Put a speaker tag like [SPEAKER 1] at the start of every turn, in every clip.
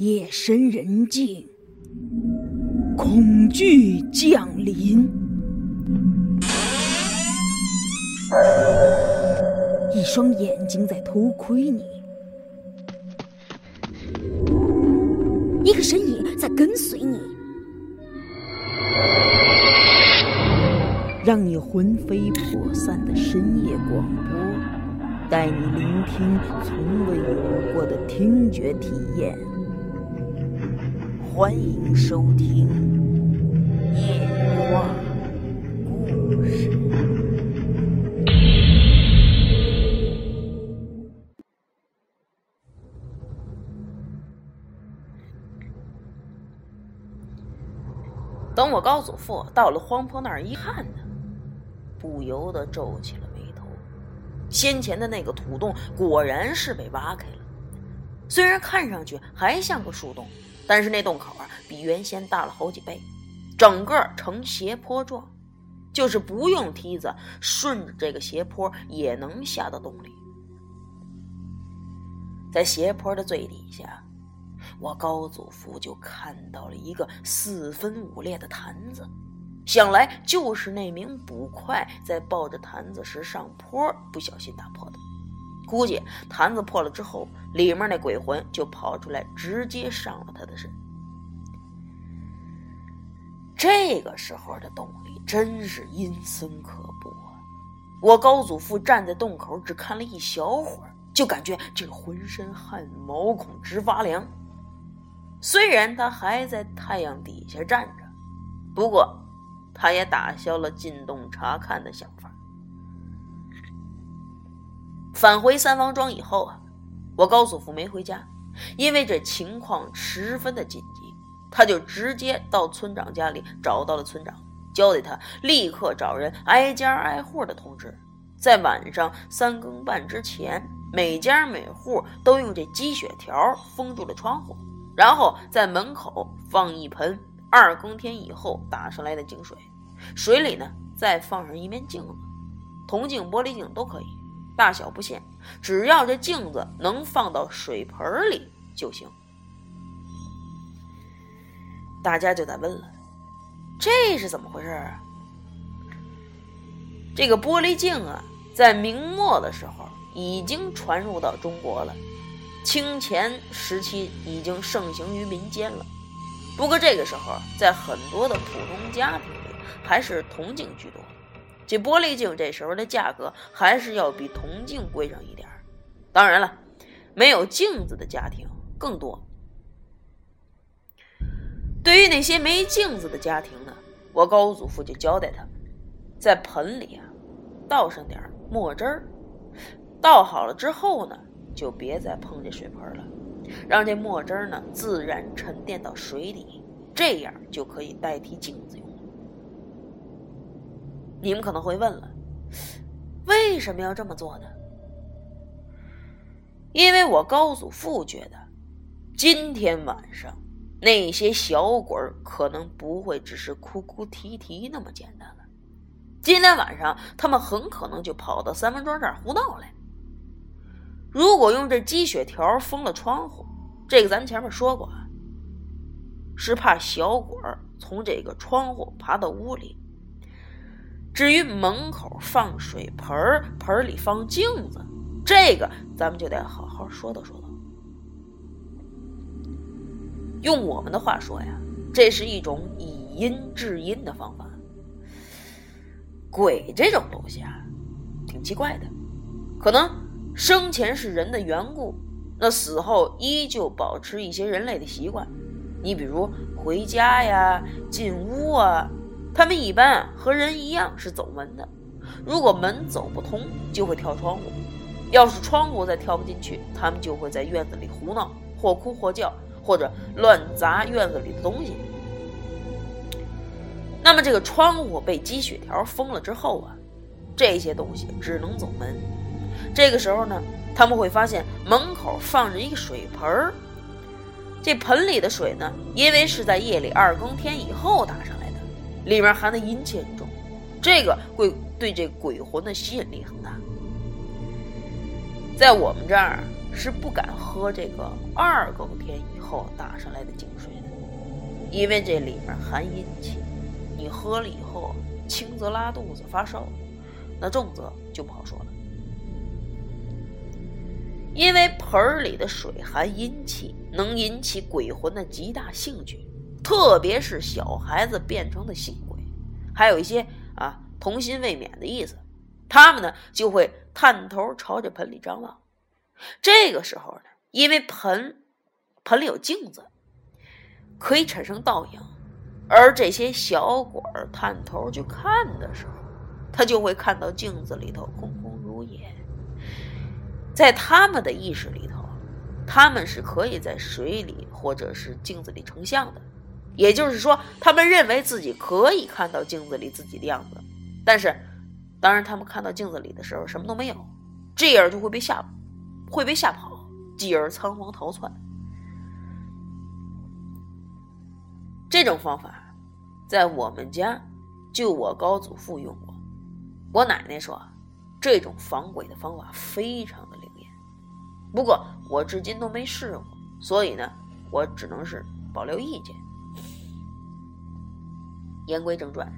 [SPEAKER 1] 夜深人静，恐惧降临，一双眼睛在偷窥你，一个身影在跟随你，让你魂飞魄散的深夜广播。带你聆听从未有过的听觉体验，欢迎收听《夜话故事》。
[SPEAKER 2] 等我高祖父到了荒坡那儿一看呢，不由得皱起了眉头。先前的那个土洞果然是被挖开了，虽然看上去还像个树洞，但是那洞口啊比原先大了好几倍，整个呈斜坡状，就是不用梯子，顺着这个斜坡也能下到洞里。在斜坡的最底下，我高祖父就看到了一个四分五裂的坛子。想来就是那名捕快在抱着坛子时上坡不小心打破的，估计坛子破了之后，里面那鬼魂就跑出来，直接上了他的身。这个时候的洞里真是阴森可怖啊！我高祖父站在洞口只看了一小会儿，就感觉这个浑身汗毛孔直发凉。虽然他还在太阳底下站着，不过。他也打消了进洞查看的想法。返回三王庄以后啊，我高祖父没回家，因为这情况十分的紧急，他就直接到村长家里找到了村长，交代他立刻找人挨家挨户的通知，在晚上三更半之前，每家每户都用这积雪条封住了窗户，然后在门口放一盆二更天以后打上来的井水。水里呢，再放上一面镜子，铜镜、玻璃镜都可以，大小不限，只要这镜子能放到水盆里就行。大家就在问了，这是怎么回事啊？这个玻璃镜啊，在明末的时候已经传入到中国了，清前时期已经盛行于民间了。不过这个时候，在很多的普通家庭里。还是铜镜居多，这玻璃镜这时候的价格还是要比铜镜贵上一点当然了，没有镜子的家庭更多。对于那些没镜子的家庭呢，我高祖父就交代他，在盆里啊倒上点墨汁儿，倒好了之后呢，就别再碰这水盆了，让这墨汁儿呢自然沉淀到水底，这样就可以代替镜子用。你们可能会问了，为什么要这么做呢？因为我高祖父觉得，今天晚上那些小鬼儿可能不会只是哭哭啼啼那么简单了。今天晚上他们很可能就跑到三文庄这儿胡闹来。如果用这积雪条封了窗户，这个咱们前面说过啊，是怕小鬼儿从这个窗户爬到屋里。至于门口放水盆盆里放镜子，这个咱们就得好好说道说道。用我们的话说呀，这是一种以阴治阴的方法。鬼这种东西啊，挺奇怪的，可能生前是人的缘故，那死后依旧保持一些人类的习惯。你比如回家呀、进屋啊。他们一般和人一样是走门的，如果门走不通，就会跳窗户；要是窗户再跳不进去，他们就会在院子里胡闹，或哭或叫，或者乱砸院子里的东西。那么这个窗户被积雪条封了之后啊，这些东西只能走门。这个时候呢，他们会发现门口放着一个水盆儿，这盆里的水呢，因为是在夜里二更天以后打上。里面含的阴气很重，这个会对这鬼魂的吸引力很大。在我们这儿是不敢喝这个二更天以后打上来的井水的，因为这里面含阴气，你喝了以后，轻则拉肚子发烧，那重则就不好说了。因为盆里的水含阴气，能引起鬼魂的极大兴趣，特别是小孩子变成的新鬼，还有一些啊童心未泯的意思，他们呢就会探头朝着盆里张望。这个时候呢，因为盆盆里有镜子，可以产生倒影，而这些小鬼探头去看的时候，他就会看到镜子里头空空如也。在他们的意识里头，他们是可以在水里或者是镜子里成像的，也就是说，他们认为自己可以看到镜子里自己的样子。但是，当然，他们看到镜子里的时候什么都没有，这样就会被吓，会被吓跑，继而仓皇逃窜。这种方法，在我们家就我高祖父用过。我奶奶说，这种防鬼的方法非常的灵验。不过我至今都没试过，所以呢，我只能是保留意见。言归正传，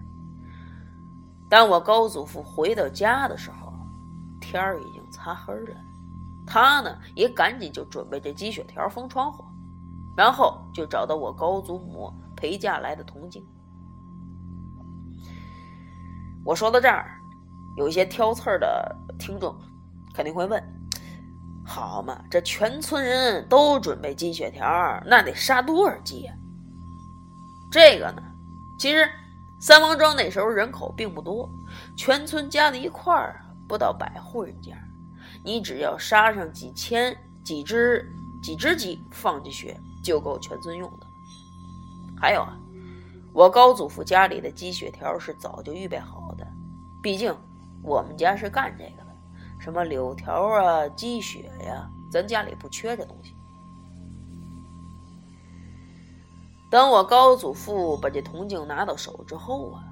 [SPEAKER 2] 当我高祖父回到家的时候，天儿已经擦黑了，他呢也赶紧就准备这积雪条封窗户，然后就找到我高祖母陪嫁来的铜镜。我说到这儿，有一些挑刺儿的听众肯定会问。好嘛，这全村人都准备积雪条，那得杀多少鸡呀？这个呢，其实三王庄那时候人口并不多，全村加在一块儿不到百户人家，你只要杀上几千几只几只鸡放进雪，就够全村用的。还有啊，我高祖父家里的鸡血条是早就预备好的，毕竟我们家是干这个的。什么柳条啊、鸡血呀，咱家里不缺这东西。等我高祖父把这铜镜拿到手之后啊，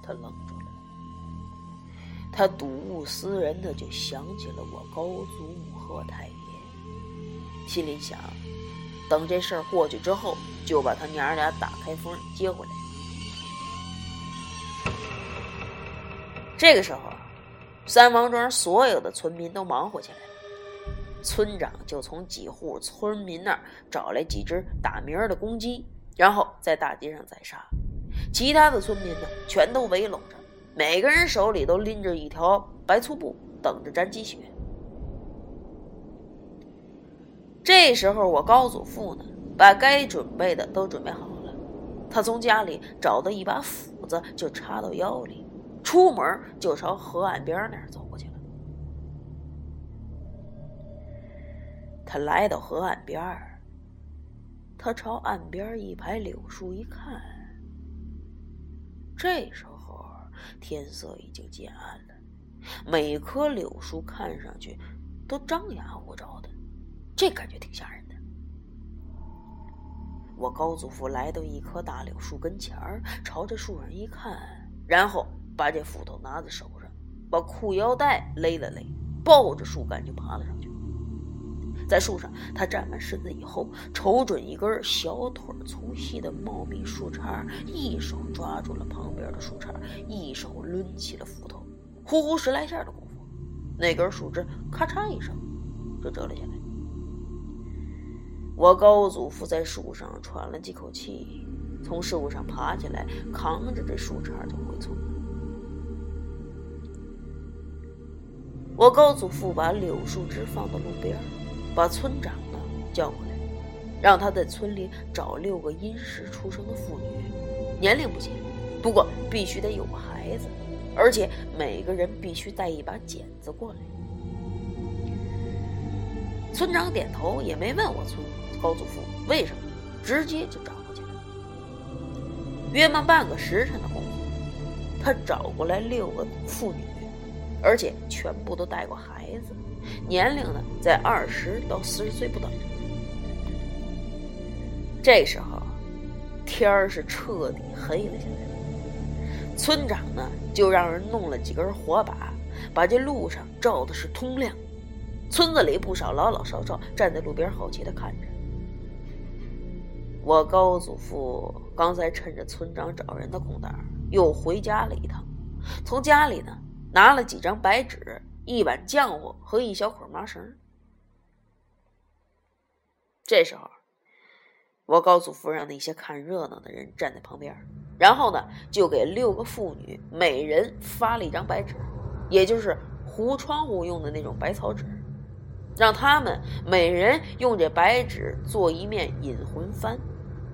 [SPEAKER 2] 他愣住了，他睹物思人的就想起了我高祖母和太爷，心里想，等这事儿过去之后，就把他娘俩打开封接回来。这个时候。三王庄所有的村民都忙活起来，村长就从几户村民那儿找来几只打鸣的公鸡，然后在大街上宰杀。其他的村民呢，全都围拢着，每个人手里都拎着一条白粗布，等着沾鸡血。这时候，我高祖父呢，把该准备的都准备好了，他从家里找到一把斧子，就插到腰里。出门就朝河岸边那儿走过去他来到河岸边儿，他朝岸边一排柳树一看，这时候天色已经渐暗了，每棵柳树看上去都张牙舞爪的，这感觉挺吓人的。我高祖父来到一棵大柳树跟前儿，朝着树上一看，然后。把这斧头拿在手上，把裤腰带勒了勒，抱着树干就爬了上去。在树上，他站稳身子以后，瞅准一根小腿粗细的茂密树杈，一手抓住了旁边的树杈，一手抡起了斧头。呼呼十来下的功夫，那根树枝咔嚓一声就折了下来。我高祖父在树上喘了几口气，从树上爬起来，扛着这树杈就回村。我高祖父把柳树枝放到路边，把村长呢叫过来，让他在村里找六个阴时出生的妇女，年龄不限，不过必须得有个孩子，而且每个人必须带一把剪子过来。村长点头，也没问我村高祖父为什么，直接就找过去了。约莫半个时辰的功夫，他找过来六个妇女。而且全部都带过孩子，年龄呢在二十到四十岁不等。这时候，天儿是彻底黑了下来。村长呢就让人弄了几根火把，把这路上照的是通亮。村子里不少老老少少站在路边好奇的看着。我高祖父刚才趁着村长找人的空档，又回家了一趟，从家里呢拿了几张白纸、一碗浆糊和一小捆麻绳。这时候，我高祖父让那些看热闹的人站在旁边，然后呢就给六个妇女每人发了一张白纸，也就是糊窗户用的那种白草纸。让他们每人用这白纸做一面引魂幡，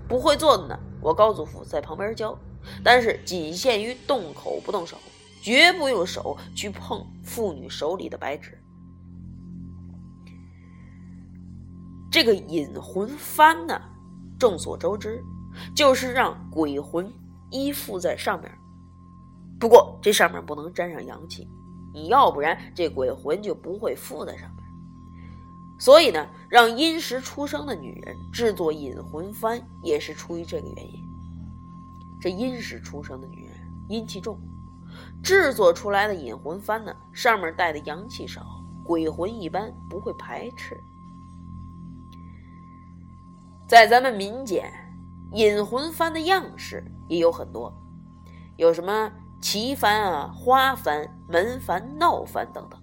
[SPEAKER 2] 不会做的呢，我高祖父在旁边教，但是仅限于动口不动手，绝不用手去碰妇女手里的白纸。这个引魂幡呢，众所周知，就是让鬼魂依附在上面，不过这上面不能沾上阳气，你要不然这鬼魂就不会附在上面。所以呢，让阴时出生的女人制作引魂幡，也是出于这个原因。这阴时出生的女人阴气重，制作出来的引魂幡呢，上面带的阳气少，鬼魂一般不会排斥。在咱们民间，引魂幡的样式也有很多，有什么旗幡啊、花幡、门幡、闹幡等等。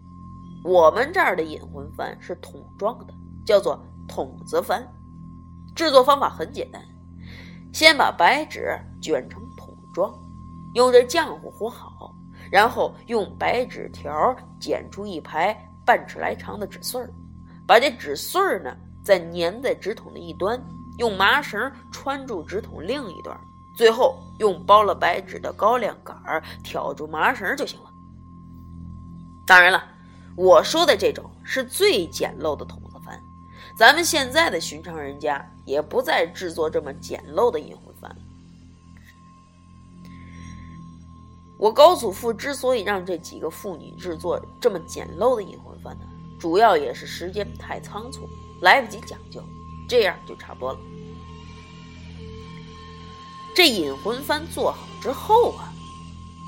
[SPEAKER 2] 我们这儿的引魂幡是桶状的，叫做筒子幡。制作方法很简单，先把白纸卷成桶状，用这浆糊和好，然后用白纸条剪出一排半尺来长的纸穗儿，把这纸穗儿呢再粘在纸筒的一端，用麻绳穿住纸筒另一端，最后用包了白纸的高粱杆儿挑住麻绳就行了。当然了。我说的这种是最简陋的筒子幡，咱们现在的寻常人家也不再制作这么简陋的引魂幡。我高祖父之所以让这几个妇女制作这么简陋的引魂幡呢，主要也是时间太仓促，来不及讲究，这样就差不多了。这引魂幡做好之后啊。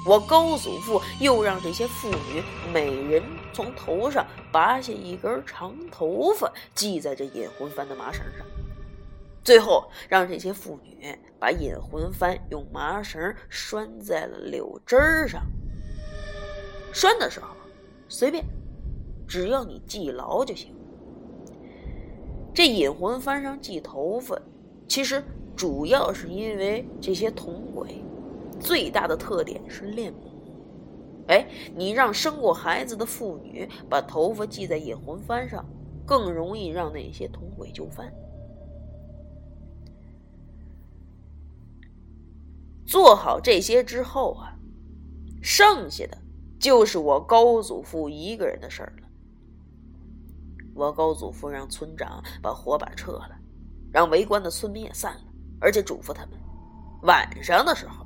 [SPEAKER 2] 我高祖父又让这些妇女每人从头上拔下一根长头发，系在这引魂幡的麻绳上，最后让这些妇女把引魂幡用麻绳拴在了柳枝上。拴的时候随便，只要你系牢就行。这引魂幡上系头发，其实主要是因为这些铜鬼。最大的特点是恋母，哎，你让生过孩子的妇女把头发系在引魂幡上，更容易让那些铜鬼就范。做好这些之后啊，剩下的就是我高祖父一个人的事儿了。我高祖父让村长把火把撤了，让围观的村民也散了，而且嘱咐他们，晚上的时候。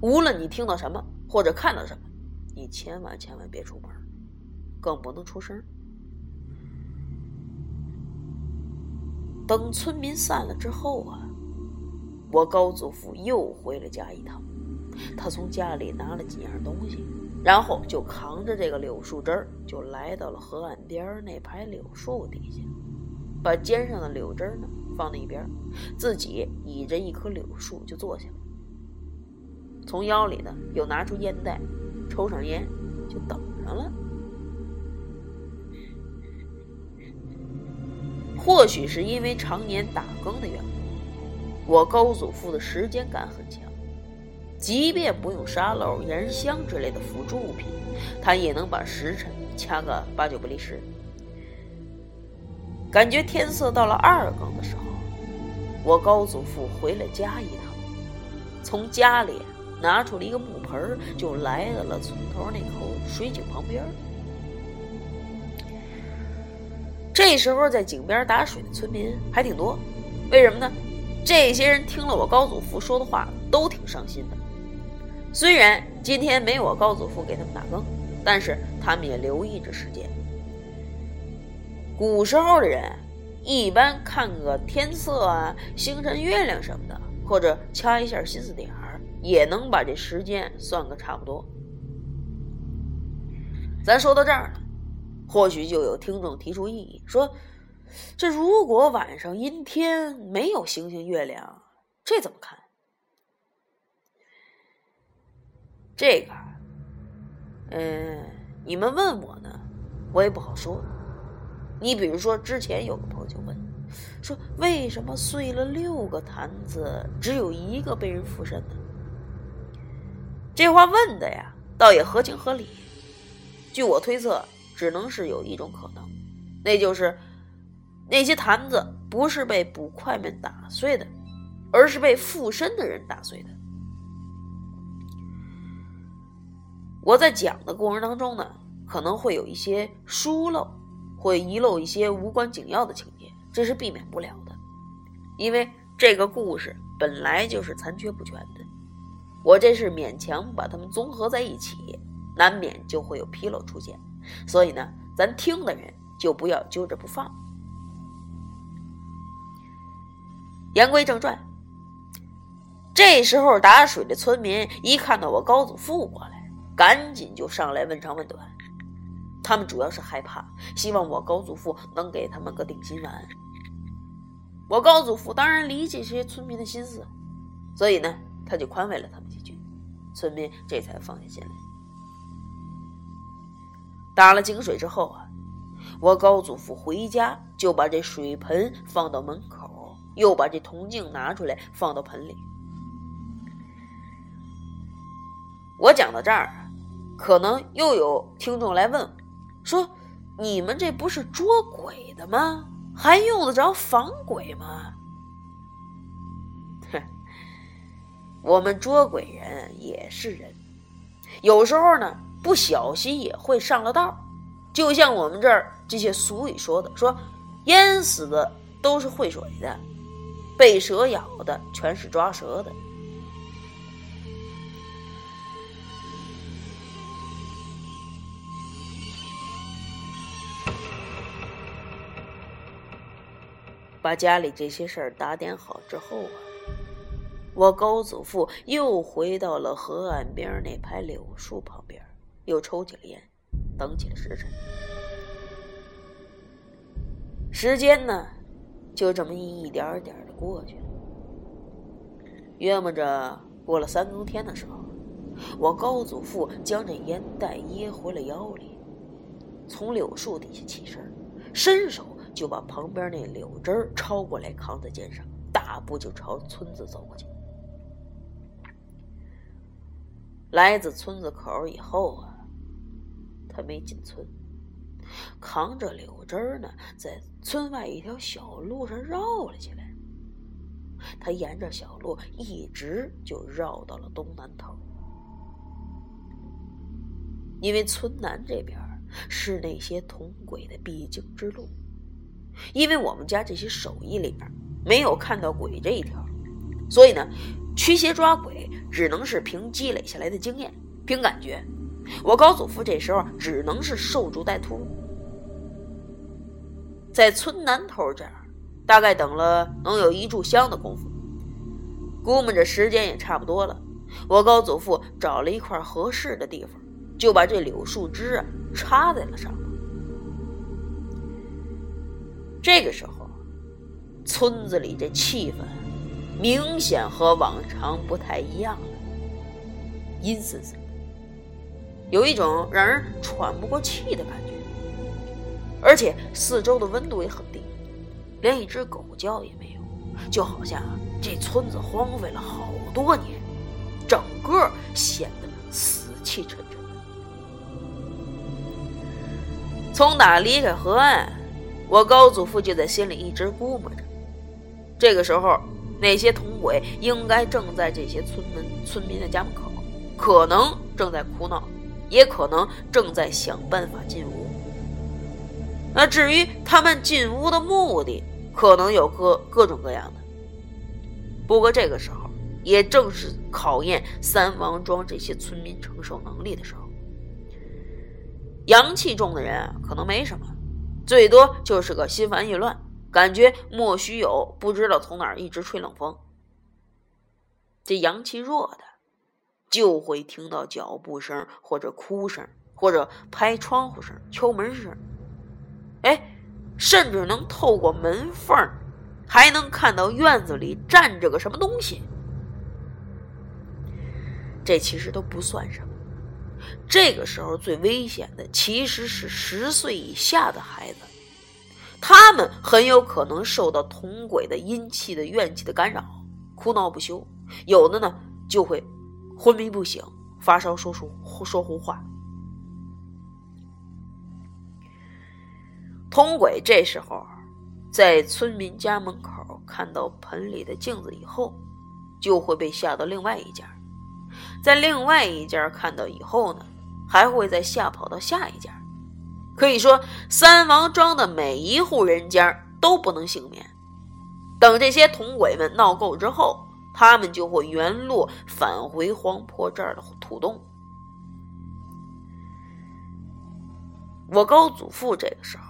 [SPEAKER 2] 无论你听到什么或者看到什么，你千万千万别出门，更不能出声。等村民散了之后啊，我高祖父又回了家一趟。他从家里拿了几样东西，然后就扛着这个柳树枝儿，就来到了河岸边那排柳树底下，把肩上的柳枝儿呢放在一边，自己倚着一棵柳树就坐下了。从腰里呢，又拿出烟袋，抽上烟，就等上了。或许是因为常年打更的缘故，我高祖父的时间感很强，即便不用沙漏、烟香之类的辅助物品，他也能把时辰掐个八九不离十。感觉天色到了二更的时候，我高祖父回了家一趟，从家里。拿出了一个木盆就来到了村头那口水井旁边。这时候，在井边打水的村民还挺多，为什么呢？这些人听了我高祖父说的话，都挺伤心的。虽然今天没我高祖父给他们打更，但是他们也留意着时间。古时候的人一般看个天色啊、星辰、月亮什么的，或者掐一下心思点儿。也能把这时间算个差不多。咱说到这儿了，或许就有听众提出异议，说：“这如果晚上阴天没有星星月亮，这怎么看？”这个，嗯，你们问我呢，我也不好说。你比如说，之前有个朋友就问，说为什么碎了六个坛子，只有一个被人附身呢？这话问的呀，倒也合情合理。据我推测，只能是有一种可能，那就是那些坛子不是被捕快们打碎的，而是被附身的人打碎的。我在讲的过程当中呢，可能会有一些疏漏，会遗漏一些无关紧要的情节，这是避免不了的，因为这个故事本来就是残缺不全的。我这是勉强把它们综合在一起，难免就会有纰漏出现，所以呢，咱听的人就不要揪着不放。言归正传，这时候打水的村民一看到我高祖父过来。赶紧就上来问长问短，他们主要是害怕，希望我高祖父能给他们个定心丸。我高祖父当然理解这些村民的心思，所以呢，他就宽慰了他们几句，村民这才放下心来。打了井水之后啊，我高祖父回家就把这水盆放到门口，又把这铜镜拿出来放到盆里。我讲到这儿。可能又有听众来问，说：“你们这不是捉鬼的吗？还用得着防鬼吗？”哼，我们捉鬼人也是人，有时候呢不小心也会上了道。就像我们这儿这些俗语说的：“说淹死的都是会水的，被蛇咬的全是抓蛇的。”把家里这些事儿打点好之后啊，我高祖父又回到了河岸边那排柳树旁边，又抽起了烟，等起了时辰。时间呢，就这么一点点的过去了。约摸着过了三更天的时候，我高祖父将这烟袋掖回了腰里，从柳树底下起身，伸手。就把旁边那柳枝抄过来，扛在肩上，大步就朝村子走过去。来自村子口以后啊，他没进村，扛着柳枝儿呢，在村外一条小路上绕了起来。他沿着小路一直就绕到了东南头，因为村南这边是那些铜鬼的必经之路。因为我们家这些手艺里边没有看到鬼这一条，所以呢，驱邪抓鬼只能是凭积累下来的经验，凭感觉。我高祖父这时候只能是守株待兔，在村南头这儿，大概等了能有一炷香的功夫，估摸着时间也差不多了。我高祖父找了一块合适的地方，就把这柳树枝啊插在了上面。这个时候，村子里这气氛明显和往常不太一样了，阴森森，有一种让人喘不过气的感觉。而且四周的温度也很低，连一只狗叫也没有，就好像这村子荒废了好多年，整个显得死气沉沉。从哪离开河岸？我高祖父就在心里一直估摸着，这个时候那些铜鬼应该正在这些村门村民的家门口，可能正在哭闹，也可能正在想办法进屋。那至于他们进屋的目的，可能有各各种各样的。不过这个时候，也正是考验三王庄这些村民承受能力的时候。阳气重的人，可能没什么。最多就是个心烦意乱，感觉莫须有，不知道从哪儿一直吹冷风。这阳气弱的，就会听到脚步声，或者哭声，或者拍窗户声、敲门声，哎甚至能透过门缝还能看到院子里站着个什么东西。这其实都不算什么。这个时候最危险的其实是十岁以下的孩子，他们很有可能受到同鬼的阴气的怨气的干扰，哭闹不休，有的呢就会昏迷不醒、发烧、说说说胡话。同鬼这时候在村民家门口看到盆里的镜子以后，就会被吓到另外一家，在另外一家看到以后呢。还会再吓跑到下一家，可以说三王庄的每一户人家都不能幸免。等这些铜鬼们闹够之后，他们就会原路返回黄坡这儿的土洞。我高祖父这个时候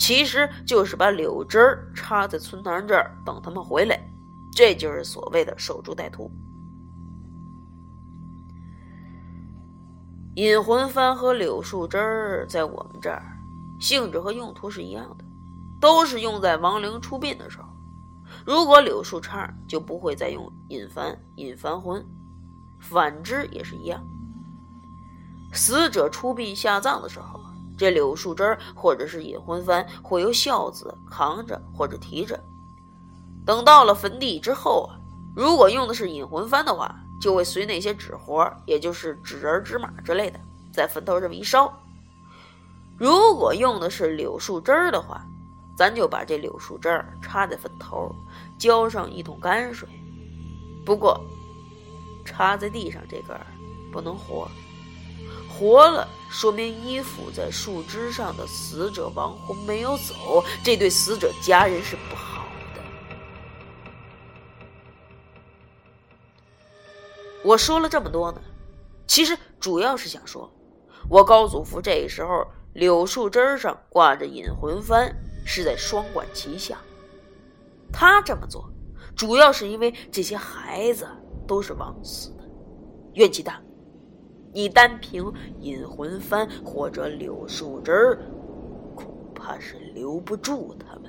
[SPEAKER 2] 其实就是把柳枝儿插在村堂这儿等他们回来，这就是所谓的守株待兔。引魂幡和柳树枝儿在我们这儿性质和用途是一样的，都是用在亡灵出殡的时候。如果柳树杈就不会再用引幡引幡魂，反之也是一样。死者出殡下葬的时候，这柳树枝儿或者是引魂幡会由孝子扛着或者提着。等到了坟地之后啊，如果用的是引魂幡的话。就会随那些纸活，也就是纸人、纸马之类的，在坟头这么一烧。如果用的是柳树枝儿的话，咱就把这柳树枝儿插在坟头，浇上一桶泔水。不过，插在地上这根儿不能活，活了说明依附在树枝上的死者亡魂没有走，这对死者家人是不好的。我说了这么多呢，其实主要是想说，我高祖父这时候柳树枝上挂着引魂幡，是在双管齐下。他这么做，主要是因为这些孩子都是枉死的，怨气大。你单凭引魂幡或者柳树枝儿，恐怕是留不住他。